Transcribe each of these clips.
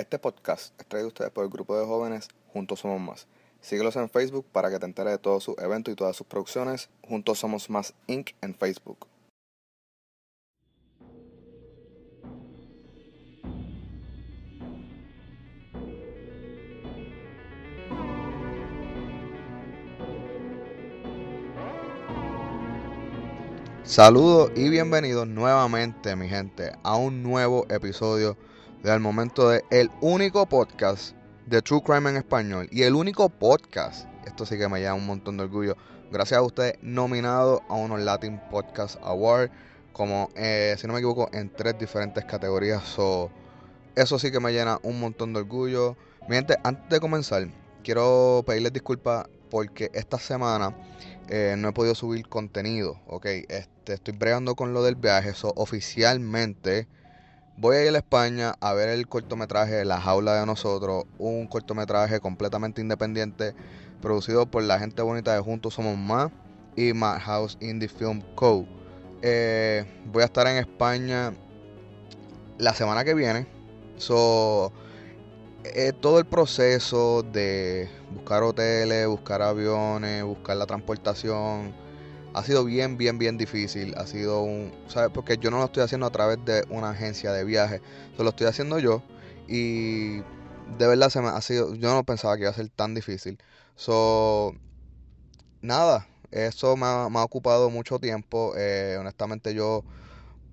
Este podcast es traído a ustedes por el grupo de jóvenes Juntos Somos Más. Síguelos en Facebook para que te enteres de todos sus eventos y todas sus producciones. Juntos Somos Más Inc. en Facebook. Saludos y bienvenidos nuevamente, mi gente, a un nuevo episodio del momento de el único podcast de True Crime en español y el único podcast, esto sí que me lleva un montón de orgullo, gracias a ustedes nominado a unos Latin Podcast Award, como eh, si no me equivoco, en tres diferentes categorías. So, eso sí que me llena un montón de orgullo. Mi gente, antes de comenzar, quiero pedirles disculpas porque esta semana eh, no he podido subir contenido, ok. Este, estoy bregando con lo del viaje, eso oficialmente voy a ir a España a ver el cortometraje La jaula de nosotros, un cortometraje completamente independiente producido por la gente bonita de Juntos Somos Más y House Indie Film Co. Eh, voy a estar en España la semana que viene. So, eh, todo el proceso de buscar hoteles, buscar aviones, buscar la transportación, ha sido bien, bien, bien difícil. Ha sido un, ¿sabes? Porque yo no lo estoy haciendo a través de una agencia de viaje, Solo lo estoy haciendo yo y de verdad se me ha sido, yo no pensaba que iba a ser tan difícil. So, nada, eso me ha, ocupado mucho tiempo. Eh, honestamente yo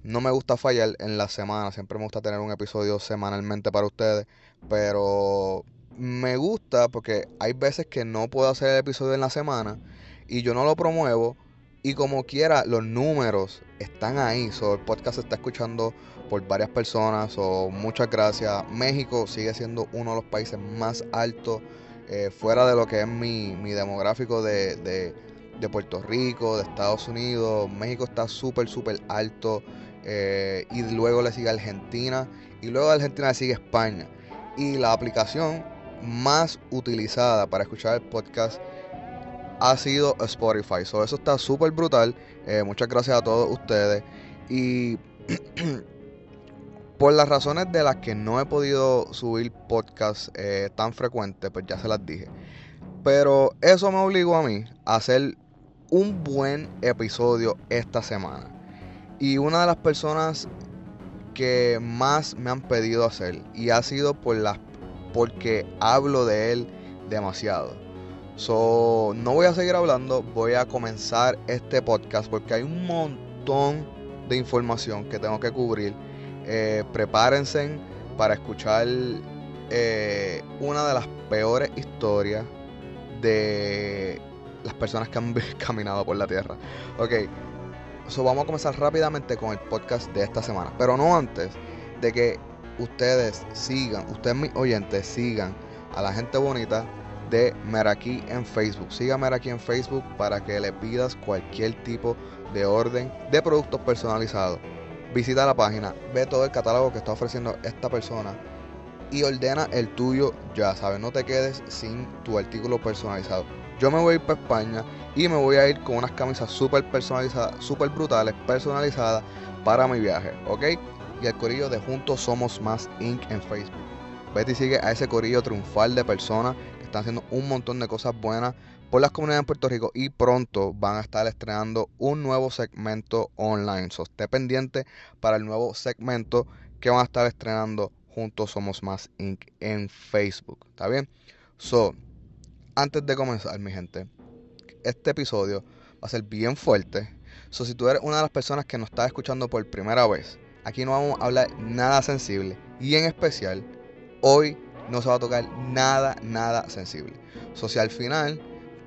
no me gusta fallar en la semana, siempre me gusta tener un episodio semanalmente para ustedes, pero me gusta porque hay veces que no puedo hacer el episodio en la semana y yo no lo promuevo y como quiera, los números están ahí. So, el podcast se está escuchando por varias personas. So, muchas gracias. México sigue siendo uno de los países más altos eh, fuera de lo que es mi, demográfico de, de, Puerto Rico, de Estados Unidos. México está súper, súper alto. Eh, y luego le sigue Argentina. Y luego de Argentina le sigue España. Y la aplicación más utilizada para escuchar el podcast ha sido Spotify. So, eso está súper brutal. Eh, muchas gracias a todos ustedes. Y por las razones de las que no he podido subir podcast eh, tan frecuente, pues ya se las dije. Pero eso me obligó a mí a hacer un buen episodio esta semana. Y una de las personas que más me han pedido hacer y ha sido por las porque hablo de él demasiado So, no voy a seguir hablando, voy a comenzar este podcast porque hay un montón de información que tengo que cubrir. Eh, prepárense para escuchar eh, una de las peores historias de las personas que han caminado por la tierra. Ok, so vamos a comenzar rápidamente con el podcast de esta semana, pero no antes de que ustedes sigan, ustedes mis oyentes sigan a la gente bonita de Meraki en Facebook. Siga Meraki en Facebook para que le pidas cualquier tipo de orden de productos personalizados. Visita la página, ve todo el catálogo que está ofreciendo esta persona y ordena el tuyo ya, ¿sabes? No te quedes sin tu artículo personalizado. Yo me voy a ir para España y me voy a ir con unas camisas súper personalizadas, súper brutales, personalizadas para mi viaje, ¿ok? Y el corillo de Juntos Somos Más Inc. en Facebook. Vete y sigue a ese corillo triunfal de personas están haciendo un montón de cosas buenas por las comunidades en Puerto Rico y pronto van a estar estrenando un nuevo segmento online. So, esté pendiente para el nuevo segmento que van a estar estrenando juntos Somos Más Inc. en Facebook. ¿Está bien? So, antes de comenzar, mi gente, este episodio va a ser bien fuerte. So, si tú eres una de las personas que nos está escuchando por primera vez, aquí no vamos a hablar nada sensible. Y en especial, hoy no se va a tocar nada, nada sensible. So, si al final,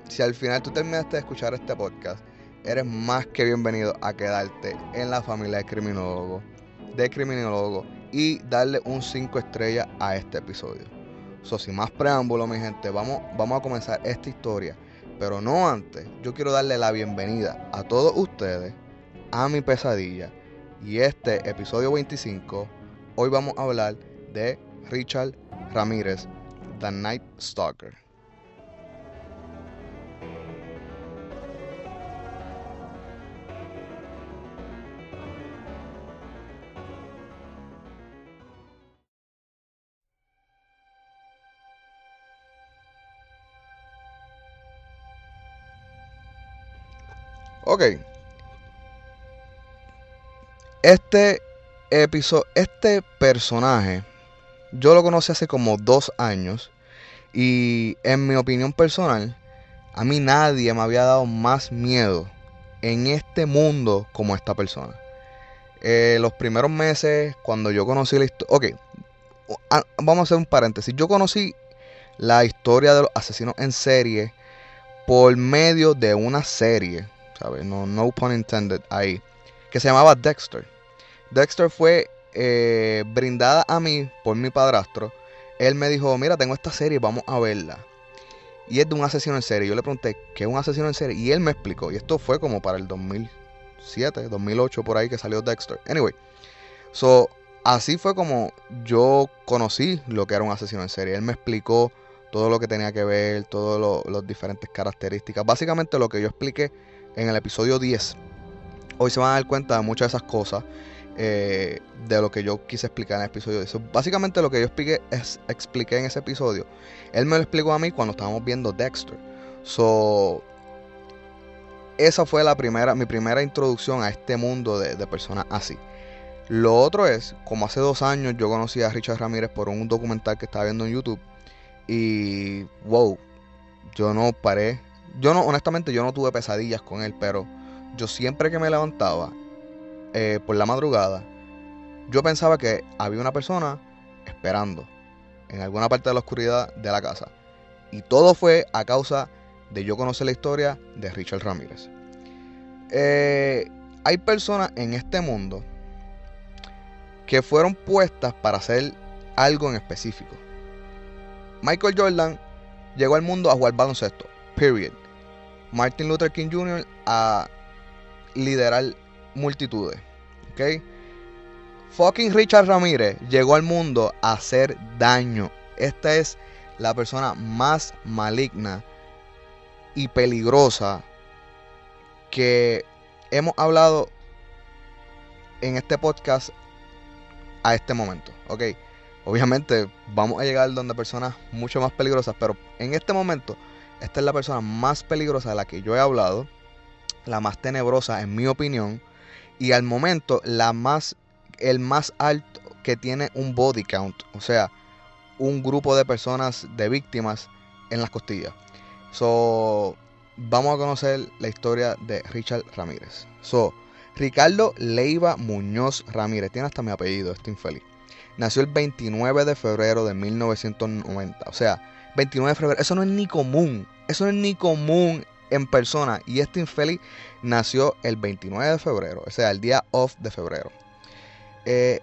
si al final tú terminaste de escuchar este podcast, eres más que bienvenido a quedarte en la familia de criminólogo, de criminólogo y darle un 5 estrellas a este episodio. So, sin más preámbulo, mi gente, vamos, vamos a comenzar esta historia. Pero no antes, yo quiero darle la bienvenida a todos ustedes a mi pesadilla. Y este episodio 25, hoy vamos a hablar de Richard Ramírez, The Night Stalker. Ok. Este episodio, este personaje yo lo conocí hace como dos años. Y en mi opinión personal, a mí nadie me había dado más miedo en este mundo como esta persona. Eh, los primeros meses, cuando yo conocí la historia... Ok, vamos a hacer un paréntesis. Yo conocí la historia de los asesinos en serie por medio de una serie, ¿sabes? No, no pun intended ahí, que se llamaba Dexter. Dexter fue eh, brindada a mí por mi padrastro. Él me dijo, mira, tengo esta serie, vamos a verla. Y es de un asesino en serie. Yo le pregunté, ¿qué es un asesino en serie? Y él me explicó. Y esto fue como para el 2007, 2008, por ahí que salió Dexter. Anyway, so, así fue como yo conocí lo que era un asesino en serie. Él me explicó todo lo que tenía que ver, todas las diferentes características. Básicamente lo que yo expliqué en el episodio 10. Hoy se van a dar cuenta de muchas de esas cosas. Eh, de lo que yo quise explicar en el episodio 10. Básicamente lo que yo expliqué, expliqué en ese episodio. Él me lo explicó a mí cuando estábamos viendo Dexter. So, esa fue la primera, mi primera introducción a este mundo de, de personas así. Lo otro es, como hace dos años yo conocí a Richard Ramírez por un documental que estaba viendo en YouTube. Y wow, yo no paré. Yo no, honestamente, yo no tuve pesadillas con él, pero yo siempre que me levantaba eh, por la madrugada, yo pensaba que había una persona esperando en alguna parte de la oscuridad de la casa. Y todo fue a causa de yo conocer la historia de Richard Ramírez. Eh, hay personas en este mundo que fueron puestas para hacer algo en específico. Michael Jordan llegó al mundo a jugar baloncesto. Period. Martin Luther King Jr. a liderar multitudes. ¿Ok? Fucking Richard Ramírez llegó al mundo a hacer daño. Esta es la persona más maligna y peligrosa que hemos hablado en este podcast a este momento. ¿Ok? Obviamente vamos a llegar donde personas mucho más peligrosas, pero en este momento esta es la persona más peligrosa de la que yo he hablado, la más tenebrosa en mi opinión, y al momento la más, el más alto que tiene un body count, o sea, un grupo de personas, de víctimas en las costillas. So, vamos a conocer la historia de Richard Ramírez. So, Ricardo Leiva Muñoz Ramírez, tiene hasta mi apellido, este infeliz nació el 29 de febrero de 1990. O sea, 29 de febrero, eso no es ni común. Eso no es ni común en persona. Y este infeliz nació el 29 de febrero, o sea, el día off de febrero. Eh,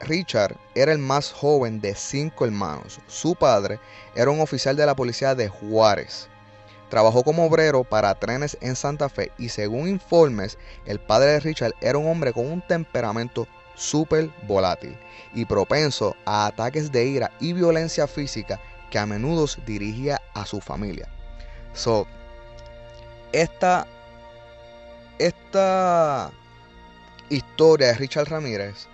Richard era el más joven de cinco hermanos. Su padre era un oficial de la policía de Juárez. Trabajó como obrero para trenes en Santa Fe y según informes, el padre de Richard era un hombre con un temperamento súper volátil y propenso a ataques de ira y violencia física que a menudo dirigía a su familia. So, esta, esta historia de Richard Ramírez,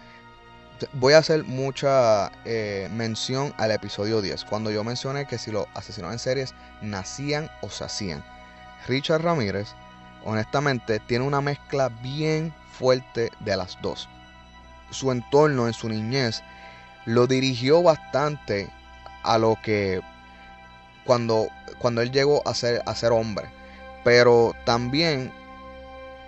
voy a hacer mucha eh, mención al episodio 10, cuando yo mencioné que si los asesinos en series nacían o se hacían. Richard Ramírez, honestamente, tiene una mezcla bien fuerte de las dos su entorno en su niñez lo dirigió bastante a lo que cuando, cuando él llegó a ser, a ser hombre. Pero también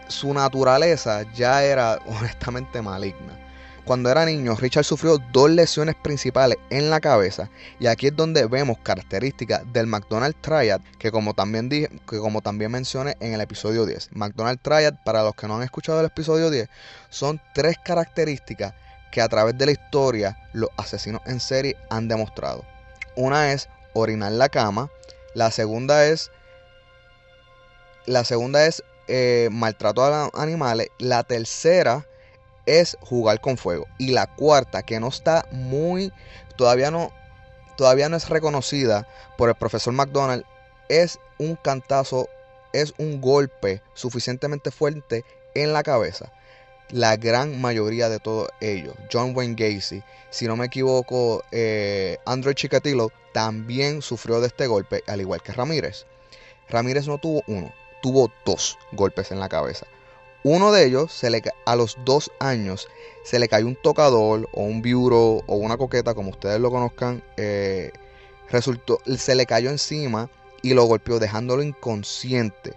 su naturaleza ya era honestamente maligna. Cuando era niño, Richard sufrió dos lesiones principales en la cabeza y aquí es donde vemos características del McDonald's Triad que como también dije, que como también mencioné en el episodio 10. McDonald's Triad, para los que no han escuchado el episodio 10, son tres características que a través de la historia los asesinos en serie han demostrado. Una es orinar la cama, la segunda es la segunda es eh, maltrato a animales, la tercera es jugar con fuego. Y la cuarta, que no está muy, todavía no, todavía no es reconocida por el profesor McDonald, es un cantazo, es un golpe suficientemente fuerte en la cabeza. La gran mayoría de todos ellos, John Wayne Gacy, si no me equivoco, eh, Andrew también sufrió de este golpe, al igual que Ramírez. Ramírez no tuvo uno, tuvo dos golpes en la cabeza. Uno de ellos, se le, a los dos años, se le cayó un tocador o un biuro o una coqueta, como ustedes lo conozcan. Eh, resultó, se le cayó encima y lo golpeó dejándolo inconsciente.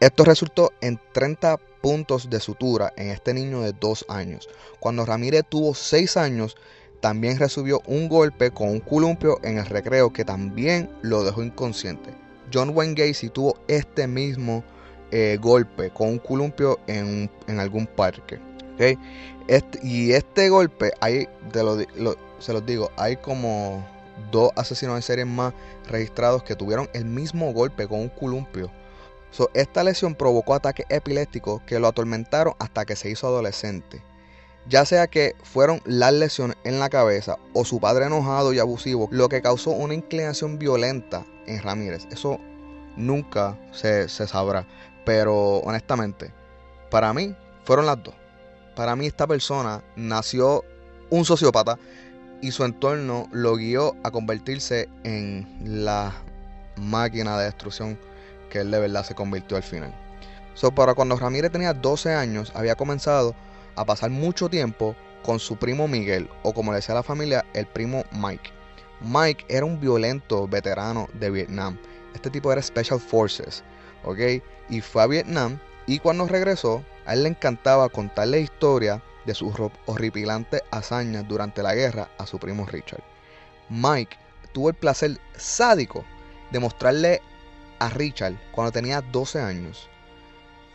Esto resultó en 30 puntos de sutura en este niño de dos años. Cuando Ramírez tuvo seis años, también recibió un golpe con un columpio en el recreo que también lo dejó inconsciente. John Wayne Gacy tuvo este mismo eh, golpe con un columpio en, algún parque. Este, y este golpe, hay, se los digo, hay como dos asesinos en serie más registrados que tuvieron el mismo golpe con un columpio. esta lesión provocó ataques epilépticos que lo atormentaron hasta que se hizo adolescente. Ya sea que fueron las lesiones en la cabeza o su padre enojado y abusivo, lo que causó una inclinación violenta en Ramírez. Eso nunca se, se sabrá. Pero honestamente, para mí fueron las dos. Para mí esta persona nació un sociópata y su entorno lo guió a convertirse en la máquina de destrucción que él de verdad se convirtió al final. So, para cuando Ramírez tenía 12 años, había comenzado a pasar mucho tiempo con su primo Miguel, o como le decía la familia, el primo Mike. Mike era un violento veterano de Vietnam. Este tipo era Special Forces, ¿ok? Y fue a Vietnam y cuando regresó, a él le encantaba contarle historia de sus horripilantes hazañas durante la guerra a su primo Richard. Mike tuvo el placer sádico de mostrarle a Richard cuando tenía 12 años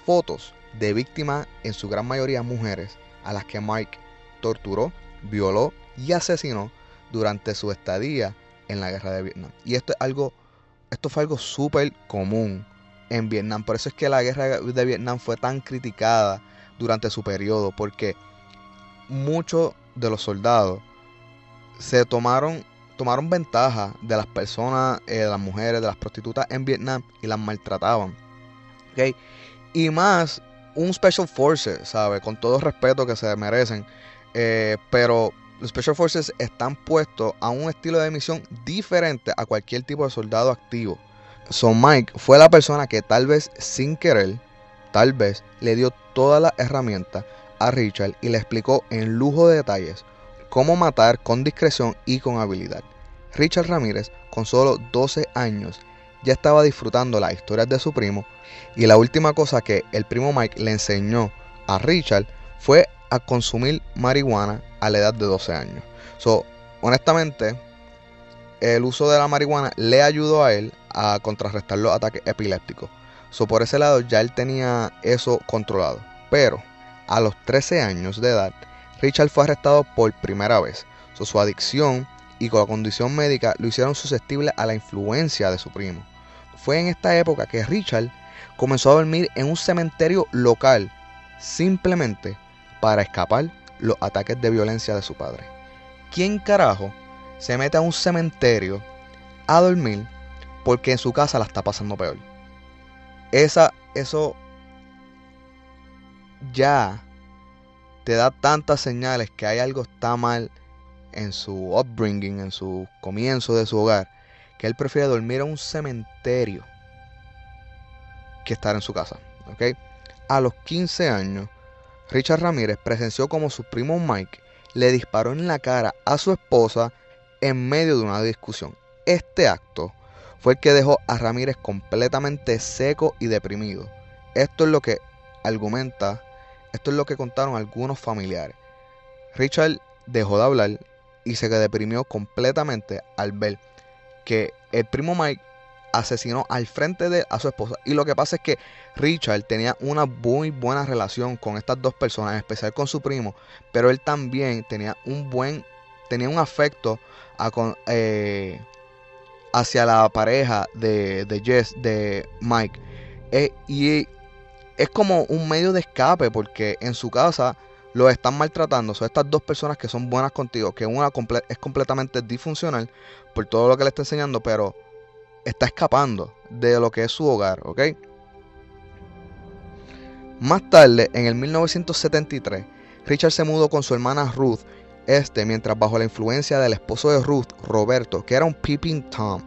fotos de víctimas, en su gran mayoría mujeres, a las que Mike torturó, violó y asesinó durante su estadía en la guerra de Vietnam. Y esto es algo, esto fue algo súper común en Vietnam. Por eso es que la guerra de Vietnam fue tan criticada durante su periodo, porque muchos de los soldados se tomaron, tomaron ventaja de las personas, eh, de las mujeres, de las prostitutas en Vietnam y las maltrataban. ¿okay? Y más un Special Forces, ¿sabe? Con todo el respeto que se merecen. Eh, pero los Special Forces están puestos a un estilo de misión diferente a cualquier tipo de soldado activo. So Mike fue la persona que tal vez sin querer, tal vez le dio todas las herramientas a Richard y le explicó en lujo de detalles cómo matar con discreción y con habilidad. Richard Ramírez, con solo 12 años, ya estaba disfrutando las historias de su primo y la última cosa que el primo Mike le enseñó a Richard fue a consumir marihuana a la edad de 12 años. So, honestamente, el uso de la marihuana le ayudó a él a contrarrestar los ataques epilépticos. So, por ese lado ya él tenía eso controlado. Pero a los 13 años de edad, Richard fue arrestado por primera vez. So, su adicción y con la condición médica lo hicieron susceptible a la influencia de su primo. Fue en esta época que Richard comenzó a dormir en un cementerio local simplemente para escapar los ataques de violencia de su padre. ¿Quién carajo se mete a un cementerio a dormir porque en su casa la está pasando peor? Esa, eso ya te da tantas señales que hay algo está mal en su upbringing, en su comienzo de su hogar, que él prefiere dormir en un cementerio que estar en su casa. A los 15 años, Richard Ramírez presenció como su primo Mike le disparó en la cara a su esposa en medio de una discusión. Este acto fue el que dejó a Ramírez completamente seco y deprimido. Esto es lo que argumenta, esto es lo que contaron algunos familiares. Richard dejó de hablar y se deprimió completamente al ver que el primo Mike asesinó al frente de a su esposa. Y lo que pasa es que Richard tenía una muy buena relación con estas dos personas, en especial con su primo, pero él también tenía un buen, tenía un afecto eh, hacia la pareja de, de Jess, de Mike. Eh, y es como un medio de escape porque en su casa lo están maltratando. Son estas dos personas que son buenas contigo, que una es completamente disfuncional por todo lo que le está enseñando, pero está escapando de lo que es su hogar, ¿ok? Más tarde, en el 1973, Richard se mudó con su hermana Ruth, este mientras bajo la influencia del esposo de Ruth, Roberto, que era un peeping Tom.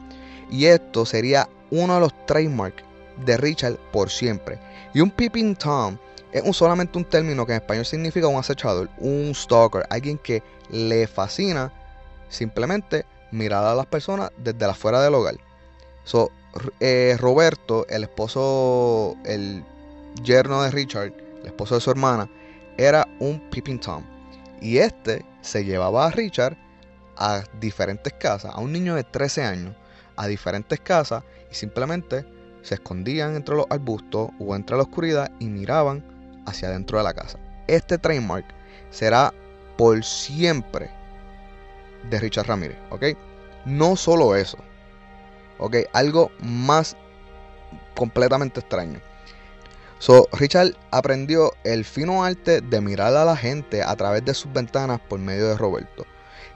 Y esto sería uno de los trademarks de Richard por siempre. Y un peeping Tom es un, solamente un término que en español significa un acechador, un stalker, alguien que le fascina simplemente mirar a las personas desde la fuera del hogar. So, eh, Roberto, el esposo, el yerno de Richard, el esposo de su hermana, era un peeping Tom. Y este se llevaba a Richard a diferentes casas, a un niño de 13 años, a diferentes casas y simplemente se escondían entre los arbustos o entre la oscuridad y miraban hacia adentro de la casa. Este trademark será por siempre de Richard Ramírez, ¿ok? No solo eso, ¿ok? Algo más completamente extraño. So, Richard aprendió el fino arte de mirar a la gente a través de sus ventanas por medio de Roberto.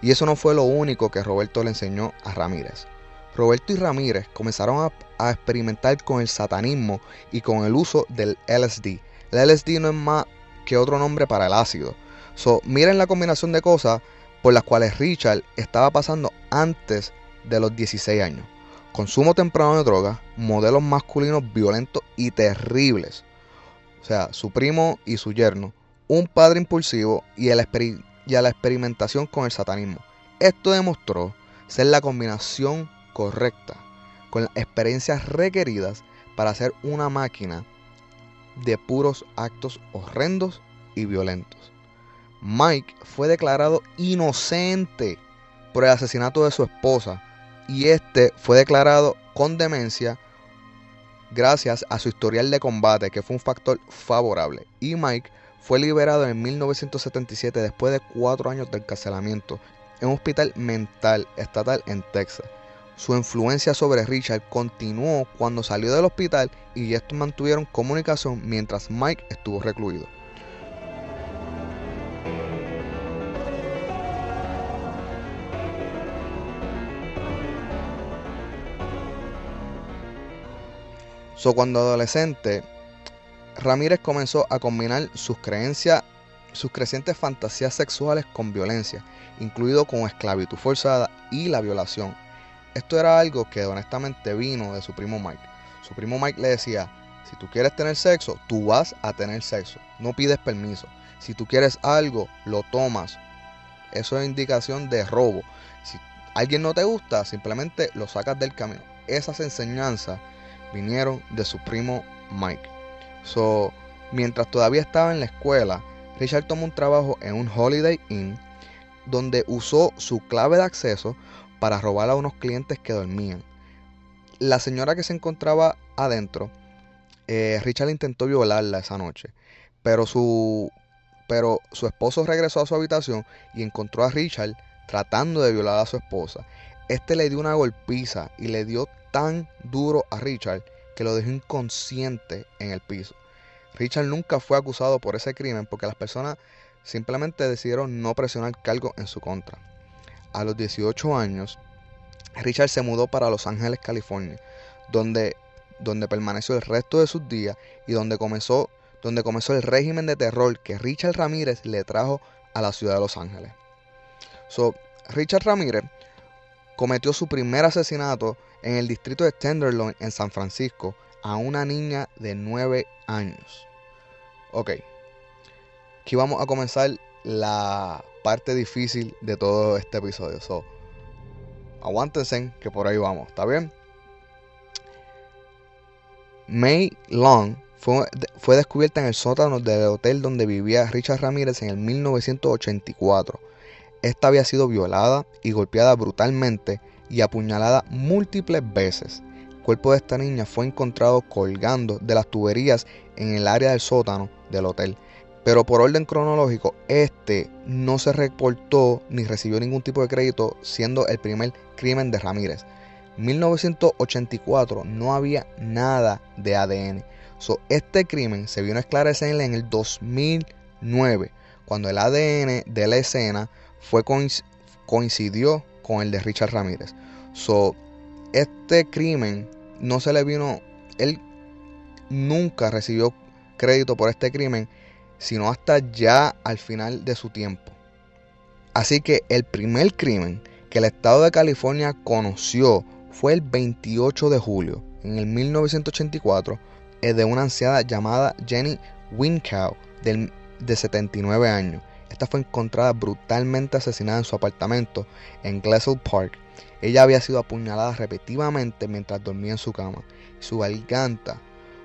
Y eso no fue lo único que Roberto le enseñó a Ramírez. Roberto y Ramírez comenzaron a, experimentar con el satanismo y con el uso del LSD. El LSD no es más que otro nombre para el ácido. So, miren la combinación de cosas por las cuales Richard estaba pasando antes de los 16 años. Consumo temprano de drogas, modelos masculinos violentos y terribles. O sea, su primo y su yerno. Un padre impulsivo y, y a la experimentación con el satanismo. Esto demostró ser la combinación correcta con las experiencias requeridas para hacer una máquina de puros actos horrendos y violentos. Mike fue declarado inocente por el asesinato de su esposa y este fue declarado con demencia gracias a su historial de combate que fue un factor favorable y Mike fue liberado en 1977 después de cuatro años de encarcelamiento en un hospital mental estatal en Texas. Su influencia sobre Richard continuó cuando salió del hospital y estos mantuvieron comunicación mientras Mike estuvo recluido. So, cuando adolescente, Ramírez comenzó a combinar sus creencias, sus crecientes fantasías sexuales con violencia, incluido con esclavitud forzada y la violación esto era algo que honestamente vino de su primo Mike. Su primo Mike le decía, si tú quieres tener sexo, tú vas a tener sexo. No pides permiso. Si tú quieres algo, lo tomas. Eso es indicación de robo. Si alguien no te gusta, simplemente lo sacas del camino. Esas enseñanzas vinieron de su primo Mike. So, mientras todavía estaba en la escuela, Richard tomó un trabajo en un Holiday Inn donde usó su clave de acceso para robar a unos clientes que dormían. La señora que se encontraba adentro, eh, Richard intentó violarla esa noche, pero su, pero su esposo regresó a su habitación y encontró a Richard tratando de violar a su esposa. Este le dio una golpiza y le dio tan duro a Richard que lo dejó inconsciente en el piso. Richard nunca fue acusado por ese crimen porque las personas simplemente decidieron no presionar cargo en su contra a los 18 años, Richard se mudó para Los Ángeles, California, donde, donde permaneció el resto de sus días y donde comenzó, donde comenzó el régimen de terror que Richard Ramírez le trajo a la ciudad de Los Ángeles. So, Richard Ramírez cometió su primer asesinato en el distrito de Tenderloin en San Francisco a una niña de 9 años. Ok, aquí vamos a comenzar la parte difícil de todo este episodio. So, aguántense que por ahí vamos, ¿está bien? May Long fue, fue, descubierta en el sótano del hotel donde vivía Richard Ramírez en el 1984. Esta había sido violada y golpeada brutalmente y apuñalada múltiples veces. El cuerpo de esta niña fue encontrado colgando de las tuberías en el área del sótano del hotel. Pero por orden cronológico, este no se reportó ni recibió ningún tipo de crédito, siendo el primer crimen de Ramírez. 1984 no había nada de ADN. este crimen se vino a esclarecer en el 2009, cuando el ADN de la escena fue coincidió con el de Richard Ramírez. So, este crimen no se le vino, él nunca recibió crédito por este crimen sino hasta ya al final de su tiempo. Así que el primer crimen que el estado de California conoció fue el 28 de julio en el 1984 es de una anciana llamada Jenny Wincow de 79 años. Esta fue encontrada brutalmente asesinada en su apartamento en Glessel Park. Ella había sido apuñalada repetidamente mientras dormía en su cama. Su garganta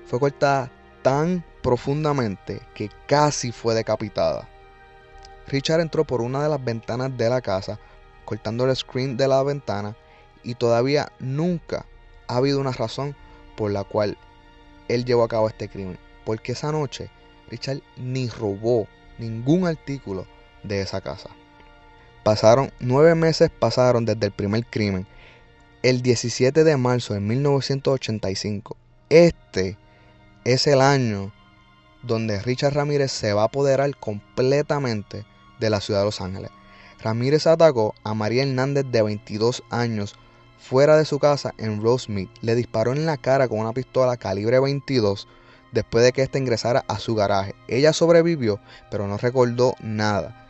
fue cortada tan profundamente que casi fue decapitada. Richard entró por una de las ventanas de la casa, cortando el screen de la ventana, y todavía nunca ha habido una razón por la cual él llevó a cabo este crimen. Porque esa noche Richard ni robó ningún artículo de esa casa. Pasaron nueve meses pasaron desde el primer crimen. El 17 de marzo de 1985. Este es el año donde Richard Ramírez se va a apoderar completamente de la ciudad de Los Ángeles. Ramírez atacó a María Hernández de 22 años fuera de su casa en Rosemead. Le disparó en la cara con una pistola calibre 22 después de que ésta ingresara a su garaje. Ella sobrevivió, pero no recordó nada.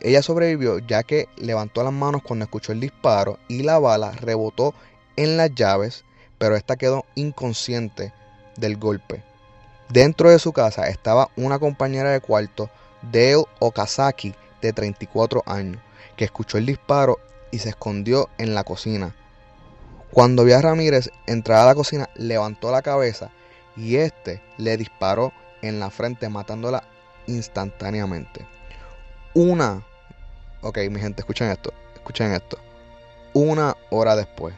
Ella sobrevivió ya que levantó las manos cuando escuchó el disparo y la bala rebotó en las llaves, pero esta quedó inconsciente del golpe. Dentro de su casa estaba una compañera de cuarto, Dale Okazaki, de 34 años, que escuchó el disparo y se escondió en la cocina. Cuando vio a Ramírez entrar a la cocina, levantó la cabeza y este le disparó en la frente matándola instantáneamente. Una, ok mi gente, escuchen esto, escuchen esto. Una hora después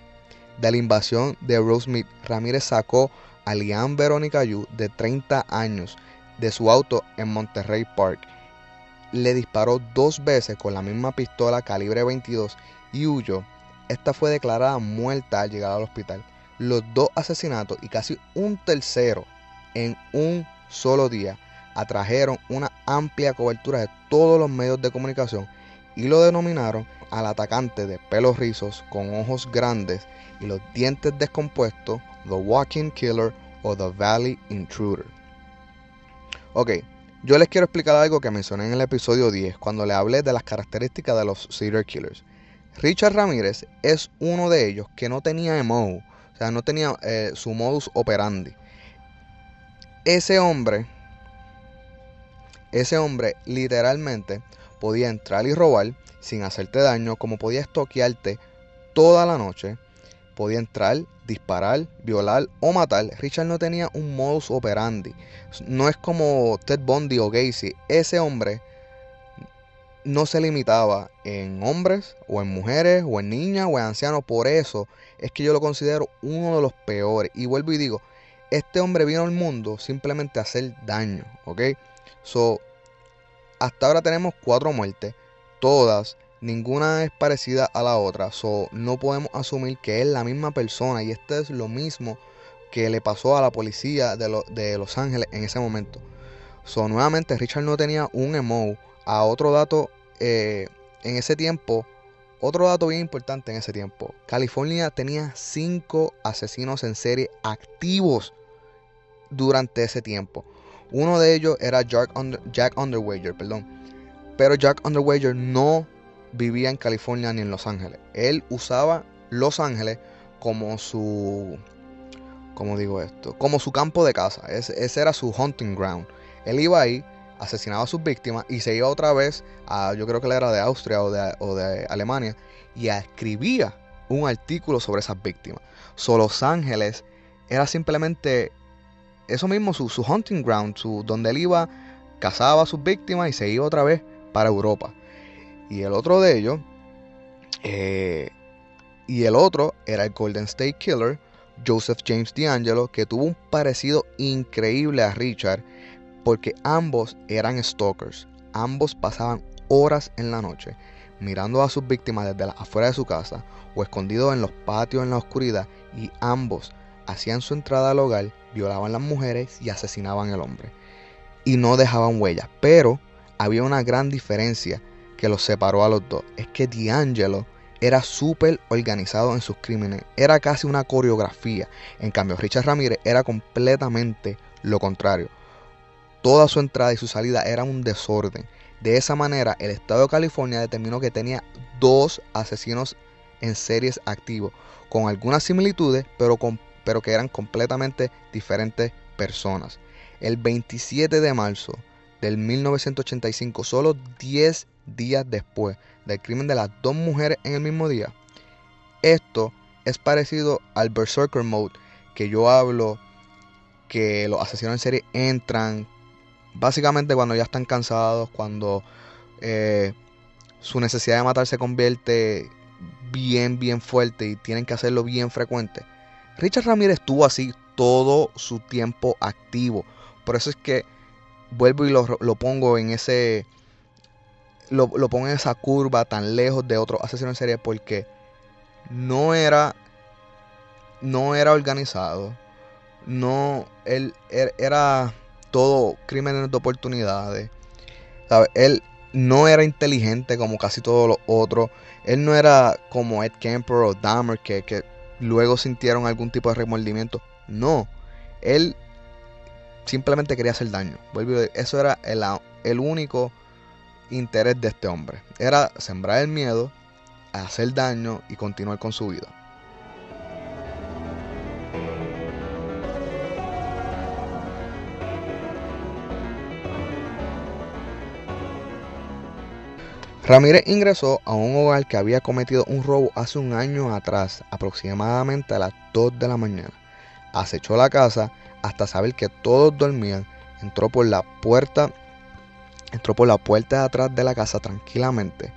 de la invasión de Rosemead, Ramírez sacó a Liam Verónica Yu, de 30 años, de su auto en Monterrey Park. Le disparó dos veces con la misma pistola calibre 22 y huyó. Esta fue declarada muerta al llegar al hospital los dos asesinatos y casi un tercero en un solo día atrajeron una amplia cobertura de todos los medios de comunicación y lo denominaron al atacante de pelos rizos con ojos grandes y los dientes descompuestos, The Walking Killer o The Valley Intruder. Ok, yo les quiero explicar algo que mencioné en el episodio 10 cuando le hablé de las características de los serial killers. Richard Ramírez es uno de ellos que no tenía emo, o sea, no tenía eh, su modus operandi. Ese hombre, ese hombre literalmente podía entrar y robar sin hacerte daño, como podía estoquearte toda la noche, podía entrar, disparar, violar o matar. Richard no tenía un modus operandi. No es como Ted Bundy o Gacy. Ese hombre no se limitaba en hombres o en mujeres o en niñas o en ancianos. Por eso es que yo lo considero uno de los peores. Y vuelvo y digo, este hombre vino al mundo simplemente a hacer daño, ¿ok? So, hasta ahora tenemos cuatro muertes, todas, ninguna es parecida a la otra. So, no podemos asumir que es la misma persona y esto es lo mismo que le pasó a la policía de, de Los Ángeles en ese momento. So, nuevamente, Richard no tenía un emo. A otro dato eh, en ese tiempo, otro dato bien importante en ese tiempo, California tenía cinco asesinos en serie activos durante ese tiempo. Uno de ellos era Jack, Jack Underwager, perdón. Pero Jack Underwager no vivía en California ni en Los Ángeles. Él usaba Los Ángeles como su, ¿cómo digo esto? Como su campo de casa. Ese, ese era su hunting ground. Él iba ahí asesinaba a sus víctimas y se iba otra vez a, yo creo que él era de Austria o de, Alemania, y escribía un artículo sobre esas víctimas. So, Los Ángeles era simplemente eso mismo, su, hunting ground, su, donde él iba, cazaba a sus víctimas y se iba otra vez para Europa. Y el otro de ellos, eh, y el otro era el Golden State Killer, Joseph James D'Angelo, que tuvo un parecido increíble a Richard porque ambos eran stalkers. Ambos pasaban horas en la noche mirando a sus víctimas desde afuera de su casa o escondidos en los patios en la oscuridad y ambos hacían su entrada al hogar, violaban a las mujeres y asesinaban al hombre. Y no dejaban huellas. Pero había una gran diferencia que los separó a los dos. Es que D'Angelo era súper organizado en sus crímenes. Era casi una coreografía. En cambio, Richard Ramírez era completamente lo contrario. Toda su entrada y su salida era un desorden. De esa manera, el Estado de California determinó que tenía dos asesinos en series activos, con algunas similitudes, pero, pero que eran completamente diferentes personas. El 27 de marzo del 1985, solo 10 días después del crimen de las dos mujeres en el mismo día, esto es parecido al Berserker Mode que yo hablo, que los asesinos en serie entran, básicamente cuando ya están cansados, cuando eh, su necesidad de matar se convierte bien, bien fuerte y tienen que hacerlo bien frecuente. Richard Ramírez estuvo así todo su tiempo activo. Por eso es que vuelvo y lo, pongo en ese. Lo, lo, en esa curva tan lejos de otros asesinos en serie porque no era. No era organizado. No. Él, él era todo crímenes de oportunidades. Él no era inteligente como casi todos los otros. Él no era como Ed Kemper o Dahmer que, que luego sintieron algún tipo de remordimiento. No, él simplemente quería hacer daño. Eso era el, el único interés de este hombre. Era sembrar el miedo, hacer daño y continuar con su vida. Ramírez ingresó a un hogar que había cometido un robo hace un año atrás, aproximadamente a las 2 de la mañana. Acechó la casa hasta saber que todos dormían, entró por la puerta, entró por la puerta de atrás de la casa tranquilamente,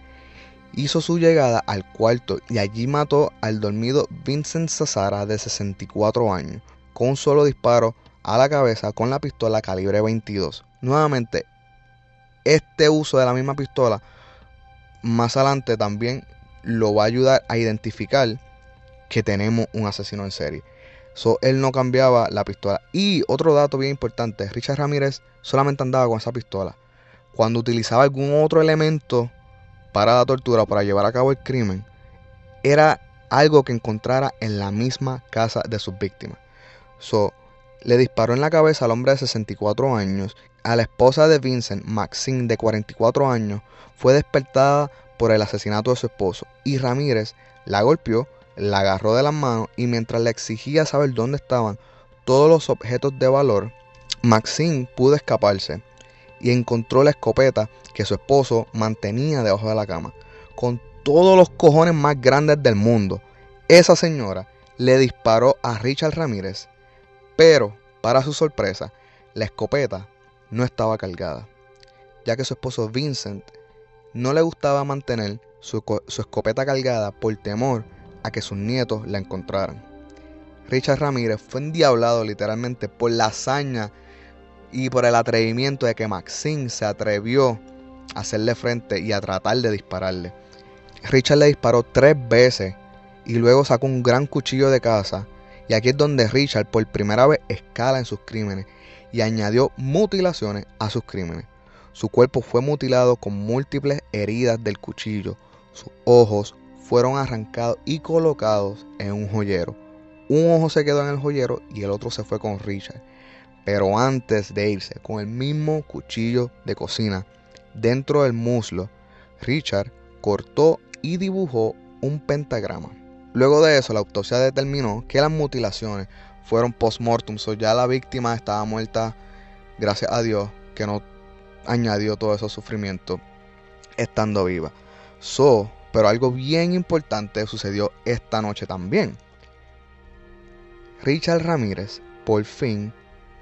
hizo su llegada al cuarto y allí mató al dormido Vincent Sazara de 64 años, con un solo disparo a la cabeza con la pistola calibre 22. Nuevamente, este uso de la misma pistola más adelante también lo va a ayudar a identificar que tenemos un asesino en serie. So, él no cambiaba la pistola. Y otro dato bien importante, Richard Ramírez solamente andaba con esa pistola. Cuando utilizaba algún otro elemento para la tortura para llevar a cabo el crimen, era algo que encontrara en la misma casa de sus víctimas. So, le disparó en la cabeza al hombre de 64 años. A la esposa de Vincent, Maxine, de 44 años, fue despertada por el asesinato de su esposo. Y Ramírez la golpeó, la agarró de las manos y mientras le exigía saber dónde estaban todos los objetos de valor, Maxine pudo escaparse y encontró la escopeta que su esposo mantenía debajo de la cama. Con todos los cojones más grandes del mundo, esa señora le disparó a Richard Ramírez pero, para su sorpresa, la escopeta no estaba cargada, ya que su esposo Vincent no le gustaba mantener su, escopeta cargada por temor a que sus nietos la encontraran. Richard Ramírez fue endiablado literalmente por la hazaña y por el atrevimiento de que Maxine se atrevió a hacerle frente y a tratar de dispararle. Richard le disparó tres veces y luego sacó un gran cuchillo de casa y aquí es donde Richard por primera vez escala en sus crímenes y añadió mutilaciones a sus crímenes. Su cuerpo fue mutilado con múltiples heridas del cuchillo. Sus ojos fueron arrancados y colocados en un joyero. Un ojo se quedó en el joyero y el otro se fue con Richard. Pero antes de irse con el mismo cuchillo de cocina dentro del muslo, Richard cortó y dibujó un pentagrama. Luego de eso, la autopsia determinó que las mutilaciones fueron post-mortem, so ya la víctima estaba muerta, gracias a Dios, que no añadió todo ese sufrimiento estando viva. So, pero algo bien importante sucedió esta noche también. Richard Ramírez, por fin,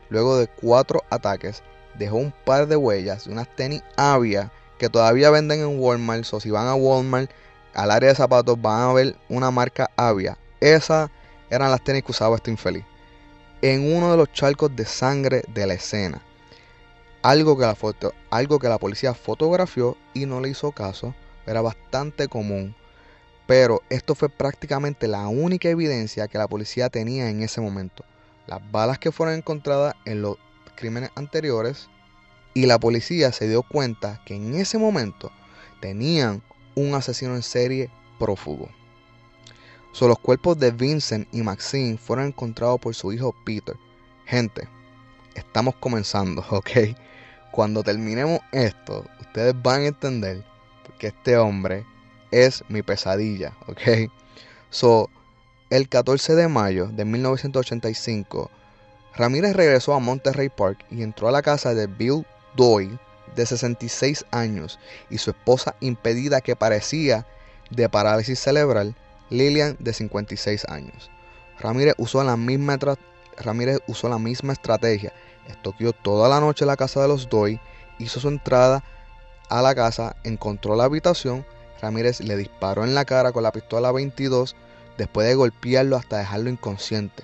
luego de cuatro ataques, dejó un par de huellas de unas tenis Avia que todavía venden en Walmart. O si van a Walmart, al área de zapatos van a ver una marca Avia. Esas eran las tenis que usaba este infeliz. En uno de los charcos de sangre de la escena. Algo que la, algo que la policía fotografió y no le hizo caso. Era bastante común. Pero esto fue prácticamente la única evidencia que la policía tenía en ese momento. Las balas que fueron encontradas en los crímenes anteriores. Y la policía se dio cuenta que en ese momento tenían un asesino en serie prófugo. los cuerpos de Vincent y Maxine fueron encontrados por su hijo Peter. Gente, estamos comenzando, ¿ok? Cuando terminemos esto, ustedes van a entender que este hombre es mi pesadilla, ¿ok? So, el 14 de mayo de 1985, Ramírez regresó a Monterrey Park y entró a la casa de Bill Doyle, de 66 años, y su esposa impedida que parecía de parálisis cerebral, Lillian, de 56 años. Ramírez usó la misma, Ramírez usó la misma estrategia. Estoqueó toda la noche la casa de los Doyle, hizo su entrada a la casa, encontró la habitación, Ramírez le disparó en la cara con la pistola 22 después de golpearlo hasta dejarlo inconsciente.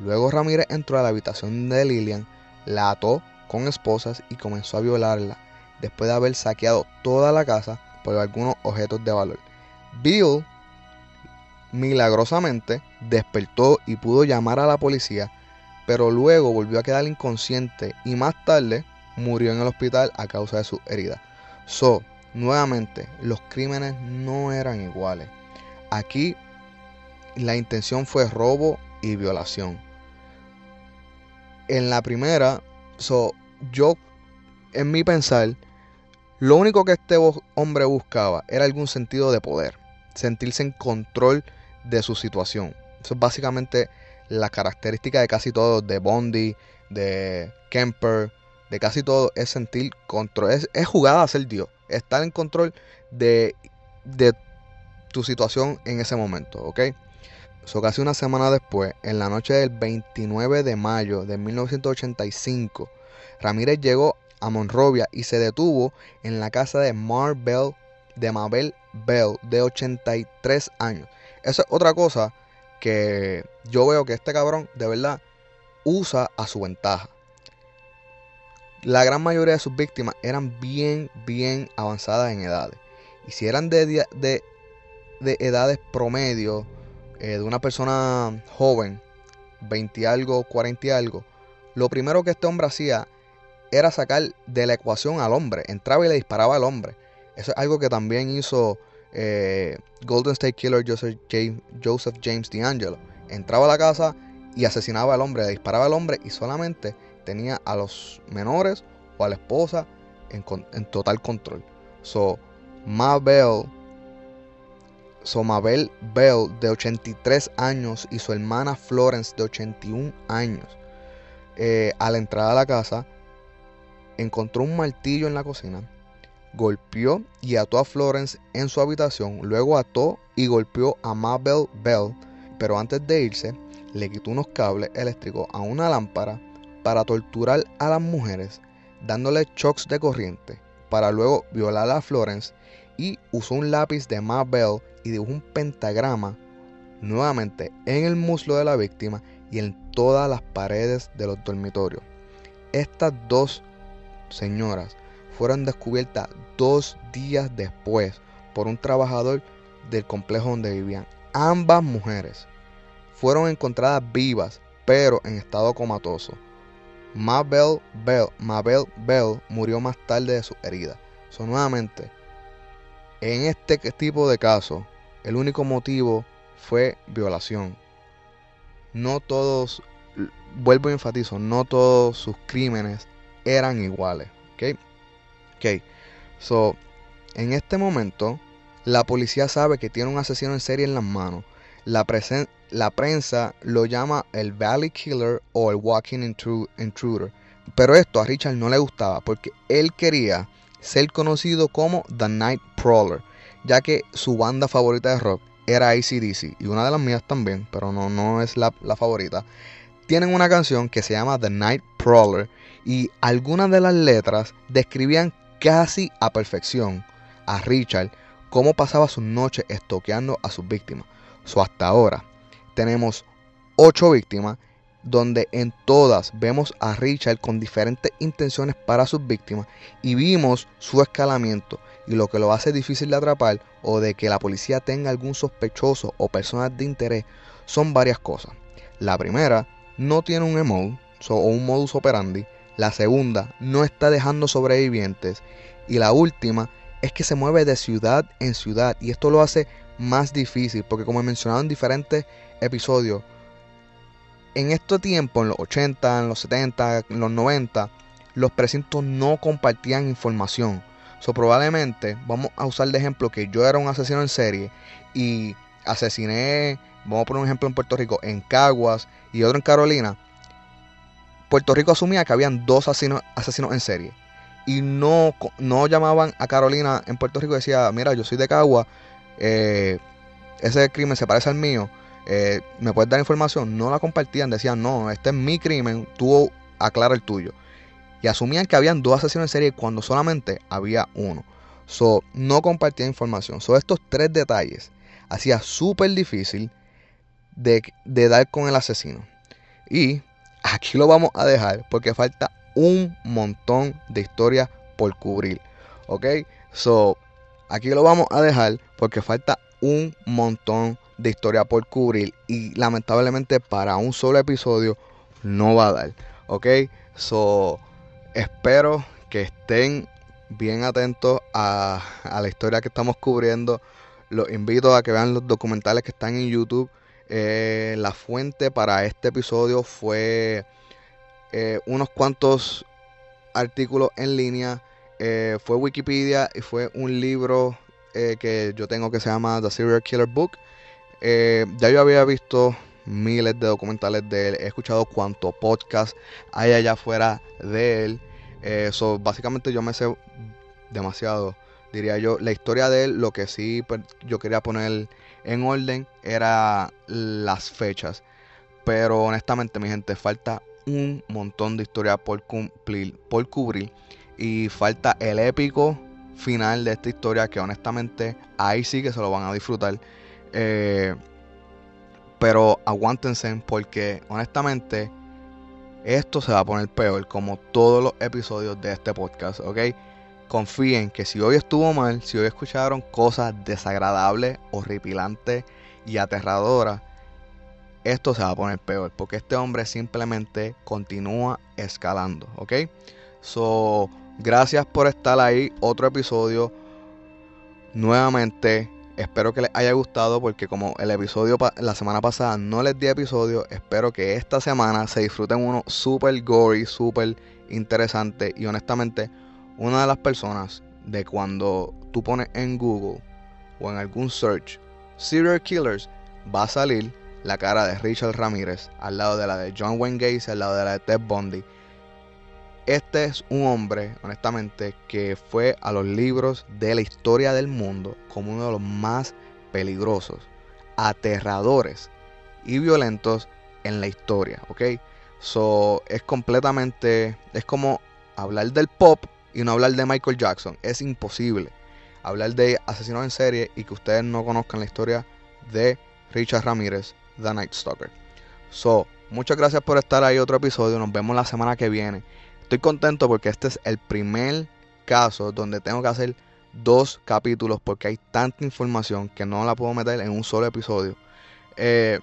Luego Ramírez entró a la habitación de Lillian, la ató con esposas y comenzó a violarla, después de haber saqueado toda la casa por algunos objetos de valor. Bill milagrosamente despertó y pudo llamar a la policía, pero luego volvió a quedar inconsciente y más tarde murió en el hospital a causa de su herida. So, nuevamente, los crímenes no eran iguales. Aquí la intención fue robo y violación. En la primera, so, yo, en mi pensar, lo único que este hombre buscaba era algún sentido de poder, sentirse en control de su situación. Eso es básicamente la característica de casi todos, de Bondi, de Kemper, de casi todo, es sentir control, es, jugar a ser Dios, estar en control de, de tu situación en ese momento, ¿ok? So, casi una semana después, en la noche del 29 de mayo de 1985, Ramírez llegó a Monrovia y se detuvo en la casa de Marbell, de Mabel Bell, de 83 años. Esa es otra cosa que yo veo que este cabrón de verdad usa a su ventaja. La gran mayoría de sus víctimas eran bien, bien avanzadas en edades. Y si eran de, de, de edades promedio, eh, de una persona joven, 20 algo, 40 algo, lo primero que este hombre hacía era sacar de la ecuación al hombre. Entraba y le disparaba al hombre. Eso es algo que también hizo eh, Golden State Killer Joseph James, D'Angelo. Entraba a la casa y asesinaba al hombre, le disparaba al hombre y solamente tenía a los menores o a la esposa en, en total control. So, Mabel Somabel Bell, de 83 años, y su hermana Florence, de 81 años. Eh, a la entrada a la casa, encontró un martillo en la cocina, golpeó y ató a Florence en su habitación, luego ató y golpeó a Mabel Bell, pero antes de irse, le quitó unos cables eléctricos a una lámpara para torturar a las mujeres, dándole shocks de corriente, para luego violar a Florence y usó un lápiz de Mabel y dibujó un pentagrama nuevamente en el muslo de la víctima y en todas las paredes de los dormitorios. Estas dos señoras fueron descubiertas dos días después por un trabajador del complejo donde vivían. Ambas mujeres fueron encontradas vivas, pero en estado comatoso. Mabel Bell, Mabel Bell murió más tarde de su herida. So, nuevamente, en este tipo de casos, el único motivo fue violación. No todos, vuelvo a enfatizo, no todos sus crímenes eran iguales. ¿Ok? Ok. So, en este momento, la policía sabe que tiene un asesino en serie en las manos. La, la prensa lo llama el Valley Killer o el Walking Intruder. Pero esto a Richard no le gustaba porque él quería ser conocido como The Night Prowler, ya que su banda favorita de rock era ACDC y una de las mías también, pero no, no es la, la favorita. Tienen una canción que se llama The Night Prowler y algunas de las letras describían casi a perfección a Richard cómo pasaba sus noches estoqueando a sus víctimas. So, hasta ahora tenemos ocho víctimas donde en todas vemos a Richard con diferentes intenciones para sus víctimas y vimos su escalamiento y lo que lo hace difícil de atrapar o de que la policía tenga algún sospechoso o personas de interés son varias cosas. La primera, no tiene un o un modus operandi. La segunda, no está dejando sobrevivientes. Y la última, es que se mueve de ciudad en ciudad y esto lo hace más difícil porque como he mencionado en diferentes episodios, en este tiempo, en los 80, en los 70, en los 90, los precintos no compartían información. So, probablemente vamos a usar de ejemplo que yo era un asesino en serie y asesiné vamos a poner un ejemplo en Puerto Rico, en Caguas y otro en Carolina, Puerto Rico asumía que habían dos asesinos, en serie. Y no, no llamaban a Carolina en Puerto Rico y decía, mira, yo soy de Caguas, eh, ese crimen se parece al mío, eh, ¿me puedes dar información? No la compartían, decían, no, este es mi crimen, tú aclara el tuyo. Y asumían que habían dos asesinos en serie cuando solamente había uno. So, no compartían información. So, estos tres detalles hacía súper difícil de, de dar con el asesino. Y aquí lo vamos a dejar porque falta un montón de historias por cubrir. ¿Ok? So, aquí lo vamos a dejar porque falta un montón de historia por cubrir y lamentablemente para un solo episodio no va a dar. ¿Ok? So, espero que estén bien atentos a, la historia que estamos cubriendo. Los invito a que vean los documentales que están en YouTube. Eh, la fuente para este episodio fue eh, unos cuantos artículos en línea. Eh, fue Wikipedia y fue un libro que yo tengo que se llama The Serial Killer Book. ya yo había visto miles de documentales de él. He escuchado cuánto podcast hay allá afuera de él. eso básicamente yo me sé demasiado, diría yo. La historia de él, lo que sí pues, yo quería poner en orden era las fechas. Pero honestamente, mi gente, falta un montón de historia por cumplir, por cubrir. Y falta el épico final de esta historia que honestamente ahí sí que se lo van a disfrutar. Eh, pero aguántense porque honestamente esto se va a poner peor como todos los episodios de este podcast, ¿ok? confíen que si hoy estuvo mal, si hoy escucharon cosas desagradables, horripilantes y aterradoras, esto se va a poner peor. Porque este hombre simplemente continúa escalando. ¿Ok? So, gracias por estar ahí. Otro episodio. Nuevamente, espero que les haya gustado. Porque como el episodio la semana pasada no les di episodio, espero que esta semana se disfruten uno super gory, super interesante. Y honestamente, una de las personas de cuando tú pones en Google o en algún search serial killers, va a salir la cara de Richard Ramírez al lado de la de John Wayne Gacy, al lado de la de Ted Bundy. Este es un hombre, honestamente, que fue a los libros de la historia del mundo como uno de los más peligrosos, aterradores y violentos en la historia, ¿ok? So, es completamente, es como hablar del pop y no hablar de Michael Jackson. Es imposible hablar de asesinos en serie y que ustedes no conozcan la historia de Richard Ramírez, The Night Stalker. So, muchas gracias por estar ahí otro episodio. Nos vemos la semana que viene. Estoy contento porque este es el primer caso donde tengo que hacer dos capítulos porque hay tanta información que no la puedo meter en un solo episodio. Eh,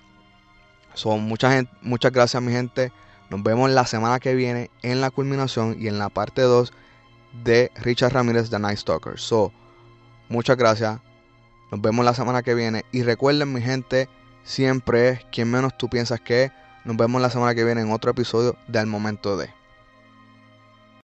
son muchas, muchas gracias mi gente. Nos vemos la semana que viene en la culminación y en la parte 2 de Richard Ramírez The Night Stalker. So, muchas gracias. Nos vemos la semana que viene. Y recuerden, mi gente, siempre es quien menos tú piensas que. Nos vemos la semana que viene en otro episodio del momento de.